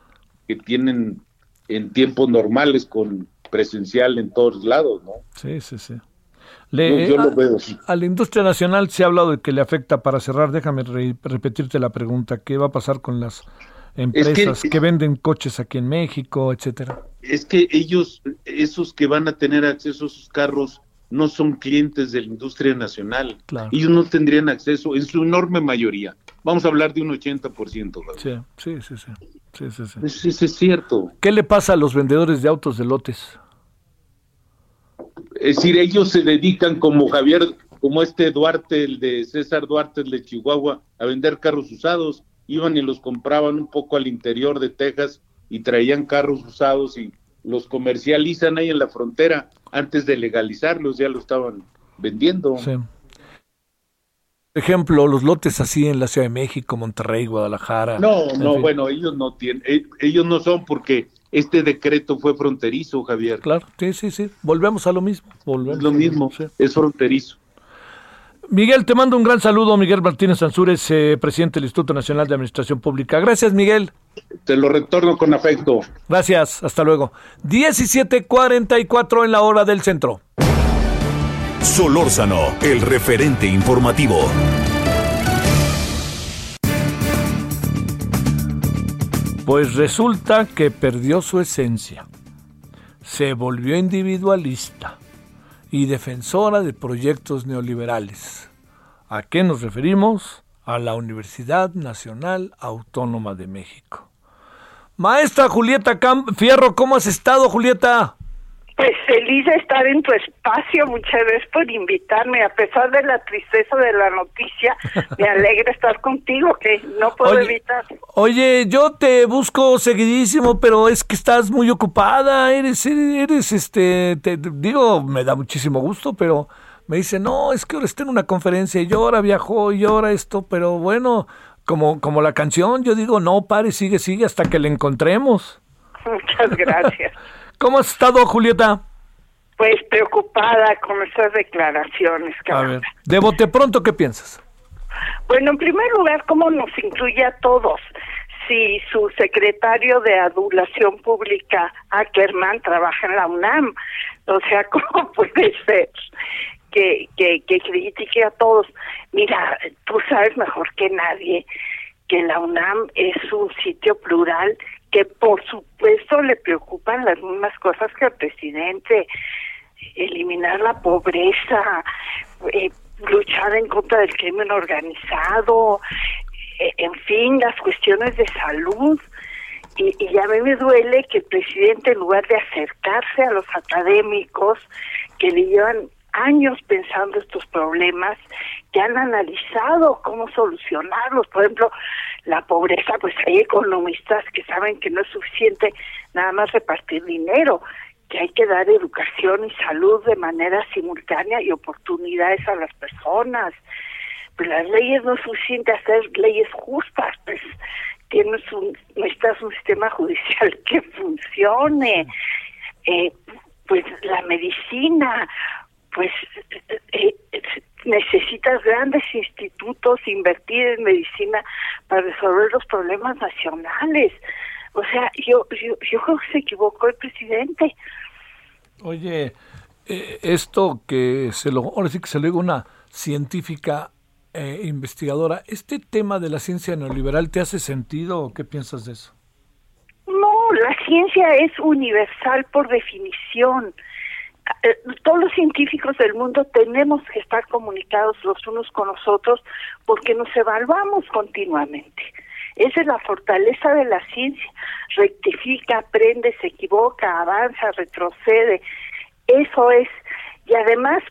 S9: que tienen en tiempos normales con presencial en todos lados, ¿no?
S2: Sí, sí, sí. yo, lo veo A la industria nacional se ha hablado de que le afecta, para cerrar, déjame repetirte la pregunta, ¿qué va a pasar con las empresas que, venden coches aquí en México, etcétera.
S9: Es que ellos, esos que van a tener acceso a sus carros, no son clientes de la industria nacional. Ellos no tendrían acceso en su enorme mayoría. Vamos a hablar de un 80%.
S2: Sí, sí, sí, sí. Sí, sí,
S9: sí. Eso es cierto.
S2: ¿Qué le pasa a los vendedores de autos de lotes?
S9: Es decir, ellos se dedican como Javier, como este Duarte, el de César Duarte, el de Chihuahua, a vender carros usados. Iban y los compraban un poco al interior de Texas y traían carros usados y los comercializan ahí en la frontera antes de legalizarlos, ya lo estaban vendiendo. Sí.
S2: Ejemplo, los lotes así en la Ciudad de México, Monterrey, Guadalajara.
S9: No, no, bueno, ellos no tienen, eh, ellos no son porque este decreto fue fronterizo, Javier.
S2: Claro, sí, sí, sí. Volvemos a lo mismo. Volvemos
S9: es lo mismo, es fronterizo.
S2: Miguel, te mando un gran saludo, Miguel Martínez Ansúrez, eh, presidente del Instituto Nacional de Administración Pública. Gracias, Miguel.
S9: Te lo retorno con afecto.
S2: Gracias, hasta luego. 17:44 en la hora del centro.
S3: Solórzano, el referente informativo.
S2: Pues resulta que perdió su esencia. Se volvió individualista y defensora de proyectos neoliberales. ¿A qué nos referimos? A la Universidad Nacional Autónoma de México. Maestra Julieta Fierro, ¿cómo has estado, Julieta?
S10: Pues feliz de estar en tu espacio, muchas gracias por invitarme, a pesar de la tristeza de la noticia, me alegra estar contigo, que no puedo evitar.
S2: Oye, yo te busco seguidísimo, pero es que estás muy ocupada, eres, eres, este, te digo, me da muchísimo gusto, pero me dice, no, es que ahora está en una conferencia y ahora viajó y ahora esto, pero bueno, como, como la canción, yo digo, no, pare, sigue, sigue hasta que le encontremos.
S10: Muchas gracias.
S2: ¿Cómo has estado, Julieta?
S10: Pues preocupada con esas declaraciones.
S2: A ver, de bote pronto, ¿qué piensas?
S10: Bueno, en primer lugar, ¿cómo nos incluye a todos? Si su secretario de adulación pública, Ackerman, trabaja en la UNAM. O sea, ¿cómo puede ser que, que, que critique a todos? Mira, tú sabes mejor que nadie que la UNAM es un sitio plural que por supuesto le preocupan las mismas cosas que al presidente, eliminar la pobreza, eh, luchar en contra del crimen organizado, eh, en fin, las cuestiones de salud. Y, y a mí me duele que el presidente, en lugar de acercarse a los académicos que le llevan años pensando estos problemas, que han analizado cómo solucionarlos. Por ejemplo, la pobreza, pues hay economistas que saben que no es suficiente nada más repartir dinero, que hay que dar educación y salud de manera simultánea y oportunidades a las personas. Pues las leyes no es suficiente hacer leyes justas, pues tienes un, necesitas un sistema judicial que funcione. Eh, pues la medicina, pues eh, eh, necesitas grandes institutos, invertir en medicina para resolver los problemas nacionales. O sea, yo, yo, yo creo que se equivocó el presidente.
S2: Oye, eh, esto que se lo, ahora sí que se lo digo una científica eh, investigadora, ¿este tema de la ciencia neoliberal te hace sentido o qué piensas de eso?
S10: No, la ciencia es universal por definición. Eh, todos los científicos del mundo tenemos que estar comunicados los unos con los otros porque nos evaluamos continuamente. Esa es la fortaleza de la ciencia. Rectifica, aprende, se equivoca, avanza, retrocede. Eso es. Y además,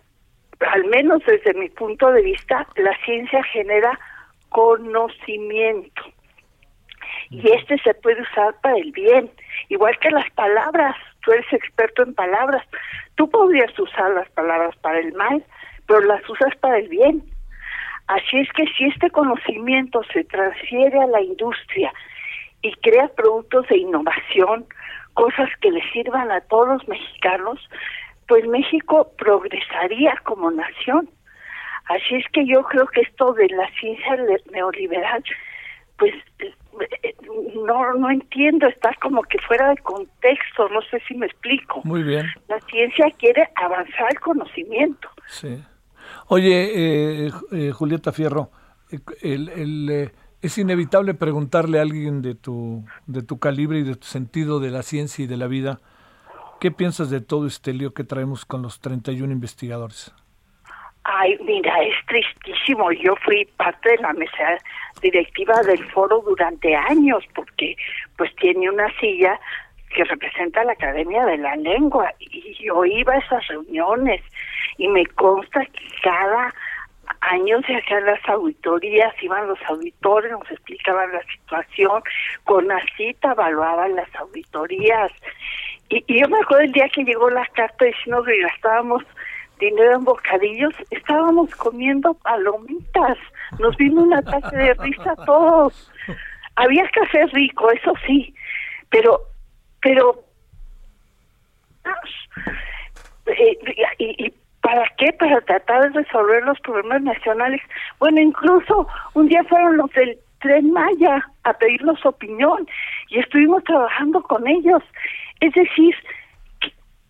S10: al menos desde mi punto de vista, la ciencia genera conocimiento. Y este se puede usar para el bien, igual que las palabras. Tú eres experto en palabras. Tú podrías usar las palabras para el mal, pero las usas para el bien. Así es que si este conocimiento se transfiere a la industria y crea productos de innovación, cosas que le sirvan a todos los mexicanos, pues México progresaría como nación. Así es que yo creo que esto de la ciencia neoliberal, pues no no entiendo, está como que fuera de contexto, no sé si me explico.
S2: Muy bien.
S10: La ciencia quiere avanzar el conocimiento.
S2: Sí. Oye, eh, eh, Julieta Fierro, el, el, es inevitable preguntarle a alguien de tu, de tu calibre y de tu sentido de la ciencia y de la vida, ¿Qué piensas de todo este lío que traemos con los 31 investigadores?
S10: Ay, mira, es tristísimo. Yo fui parte de la mesa directiva del foro durante años porque pues tiene una silla que representa la Academia de la Lengua y yo iba a esas reuniones y me consta que cada año se hacían las auditorías, iban los auditores, nos explicaban la situación, con la cita evaluaban las auditorías. Y, yo me acuerdo el día que llegó la carta diciendo que gastábamos en bocadillos, estábamos comiendo palomitas, nos vino un ataque de risa a todos. Había café rico, eso sí, pero, pero, eh, y, y ¿para qué? Para tratar de resolver los problemas nacionales. Bueno, incluso un día fueron los del Tren Maya a pedirnos opinión y estuvimos trabajando con ellos es decir,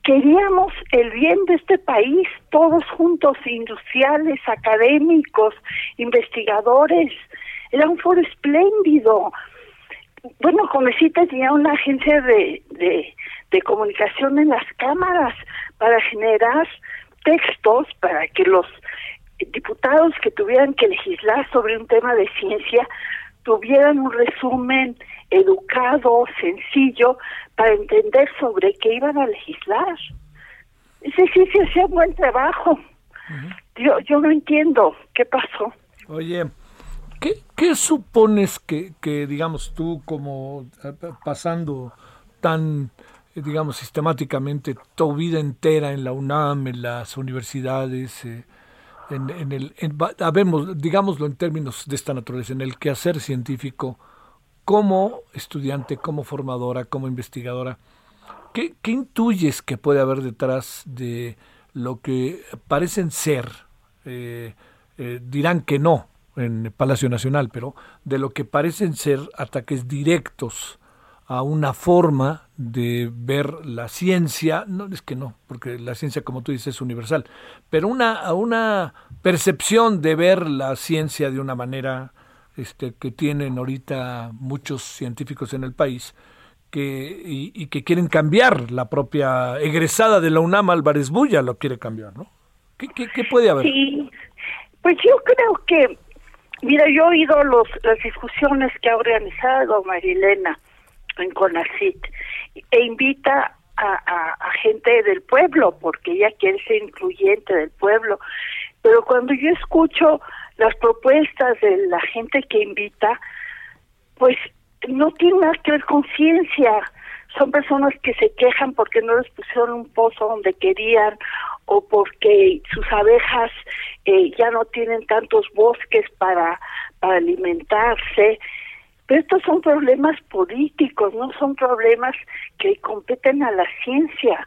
S10: queríamos el bien de este país, todos juntos, industriales, académicos, investigadores. Era un foro espléndido. Bueno, Comecita tenía una agencia de, de, de comunicación en las cámaras para generar textos para que los diputados que tuvieran que legislar sobre un tema de ciencia tuvieran un resumen educado, sencillo, para entender sobre qué iban a legislar. Ese sí se hacía buen trabajo. yo, yo no entiendo qué pasó.
S2: Oye, ¿qué, qué supones que, que, digamos, tú como eh, pasando tan, digamos, sistemáticamente tu vida entera en la UNAM, en las universidades, eh, en, en, el, en, digámoslo en términos de esta naturaleza, en el quehacer científico, como estudiante, como formadora, como investigadora, ¿qué, intuyes que puede haber detrás de lo que parecen ser, eh, eh, dirán que no en Palacio Nacional, pero de lo que parecen ser ataques directos a una forma de ver la ciencia, no es que no, porque la ciencia como tú dices es universal, pero una, a una percepción de ver la ciencia de una manera este, que tienen ahorita muchos científicos en el país que, y, que quieren cambiar la propia egresada de la UNAM, Álvarez Bulla, lo quiere cambiar, ¿no? ¿Qué, qué, puede haber?
S10: Sí, pues yo creo que, mira, yo he oído los, las discusiones que ha organizado Marilena en CONACIT e invita a, a, gente del pueblo, porque ella quiere ser incluyente del pueblo. Pero cuando yo escucho las propuestas de la gente que invita, pues no tienen nada que ver con ciencia. Son personas que se quejan porque no les pusieron un pozo donde querían o porque sus abejas eh, ya no tienen tantos bosques para, para alimentarse. Pero estos son problemas políticos, no son problemas que competen a la ciencia.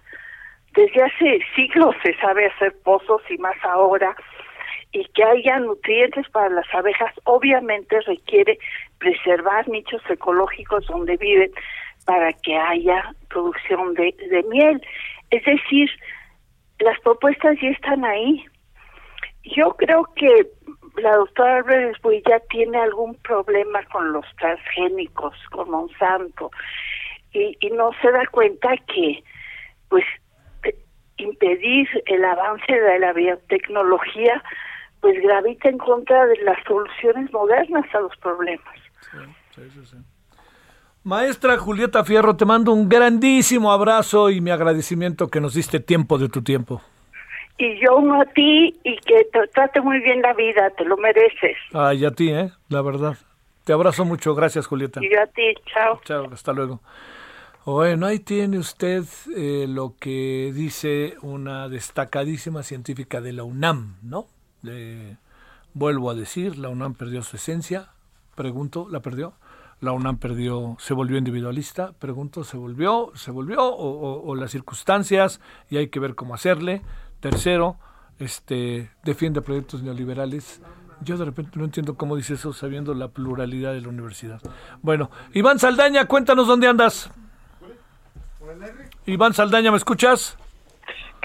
S10: Desde hace siglos se sabe hacer pozos y más ahora y que haya nutrientes para las abejas, obviamente requiere preservar nichos ecológicos donde viven para que haya producción de, de miel. Es decir, las propuestas ya están ahí. Yo creo que la doctora Álvarez ya tiene algún problema con los transgénicos, con Monsanto, y, y no se da cuenta que, pues, impedir el avance de la biotecnología pues gravita en contra de las soluciones modernas a los problemas.
S2: Maestra Julieta Fierro, te mando un grandísimo abrazo y mi agradecimiento que nos diste tiempo de tu tiempo.
S10: Y yo uno a ti y que te trate muy bien la vida, te lo mereces.
S2: Ay, a ti, ¿eh? La verdad. Te abrazo mucho, gracias Julieta.
S10: Y yo a ti, chao.
S2: Chao, hasta luego. Bueno, ahí tiene usted eh, lo que dice una destacadísima científica de la UNAM, ¿no? Vuelvo a decir, la UNAM perdió su esencia, pregunto, ¿la perdió? La UNAM perdió, se volvió individualista, pregunto, ¿se volvió? ¿Se volvió? O, las circunstancias y hay que ver cómo hacerle. Tercero, este, defiende proyectos neoliberales. Yo de repente no entiendo cómo dice eso sabiendo la pluralidad de la universidad. Bueno, Iván Saldaña, cuéntanos dónde andas. Iván Saldaña, ¿me escuchas?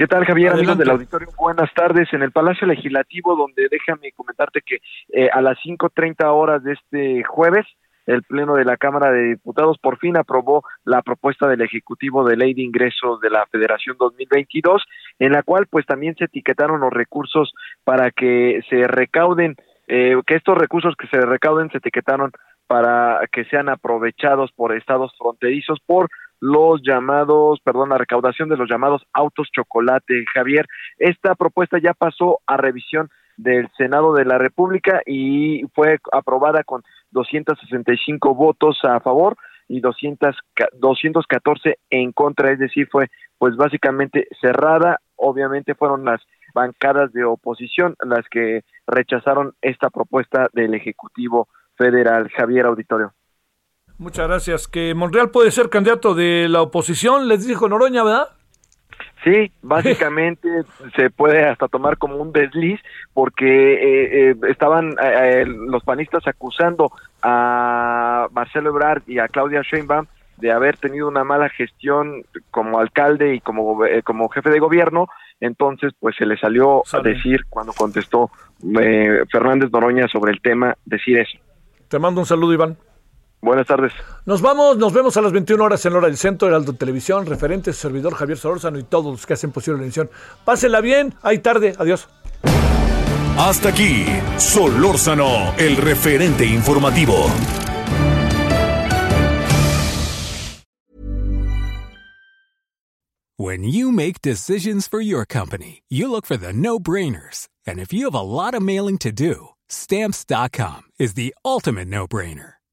S11: ¿Qué tal, Javier, amigos del auditorio? Buenas tardes. En el Palacio Legislativo, donde déjame comentarte que eh, a las 5.30 horas de este jueves el Pleno de la Cámara de Diputados por fin aprobó la propuesta del Ejecutivo de Ley de Ingresos de la Federación 2022, en la cual pues también se etiquetaron los recursos para que se recauden, eh, que estos recursos que se recauden se etiquetaron para que sean aprovechados por estados fronterizos por los llamados, perdón, la recaudación de los llamados autos chocolate. Javier, esta propuesta ya pasó a revisión del Senado de la República y fue aprobada con 265 votos a favor y 200, 214 en contra, es decir, fue pues básicamente cerrada. Obviamente fueron las bancadas de oposición las que rechazaron esta propuesta del Ejecutivo Federal. Javier Auditorio.
S2: Muchas gracias. Que Monreal puede ser candidato de la oposición, les dijo Noroña, ¿verdad?
S11: Sí, básicamente se puede hasta tomar como un desliz porque eh, eh, estaban eh, los panistas acusando a Marcelo Ebrard y a Claudia Sheinbaum de haber tenido una mala gestión como alcalde y como, como jefe de gobierno, entonces pues se le salió a decir cuando contestó Fernández Noroña sobre el tema, decir eso.
S2: Te mando un saludo, Iván.
S11: Buenas tardes.
S2: Nos vamos, nos vemos a las 21 horas en hora del centro, Heraldo Televisión, referente, servidor Javier Solórzano y todos los que hacen posible la emisión. Pásenla bien, hay tarde, adiós.
S3: Hasta aquí, Solórzano, el referente informativo.
S12: When you make decisions for your company, you look for the no-brainers. And if you have a lot of mailing to do, stamps.com is the ultimate no-brainer.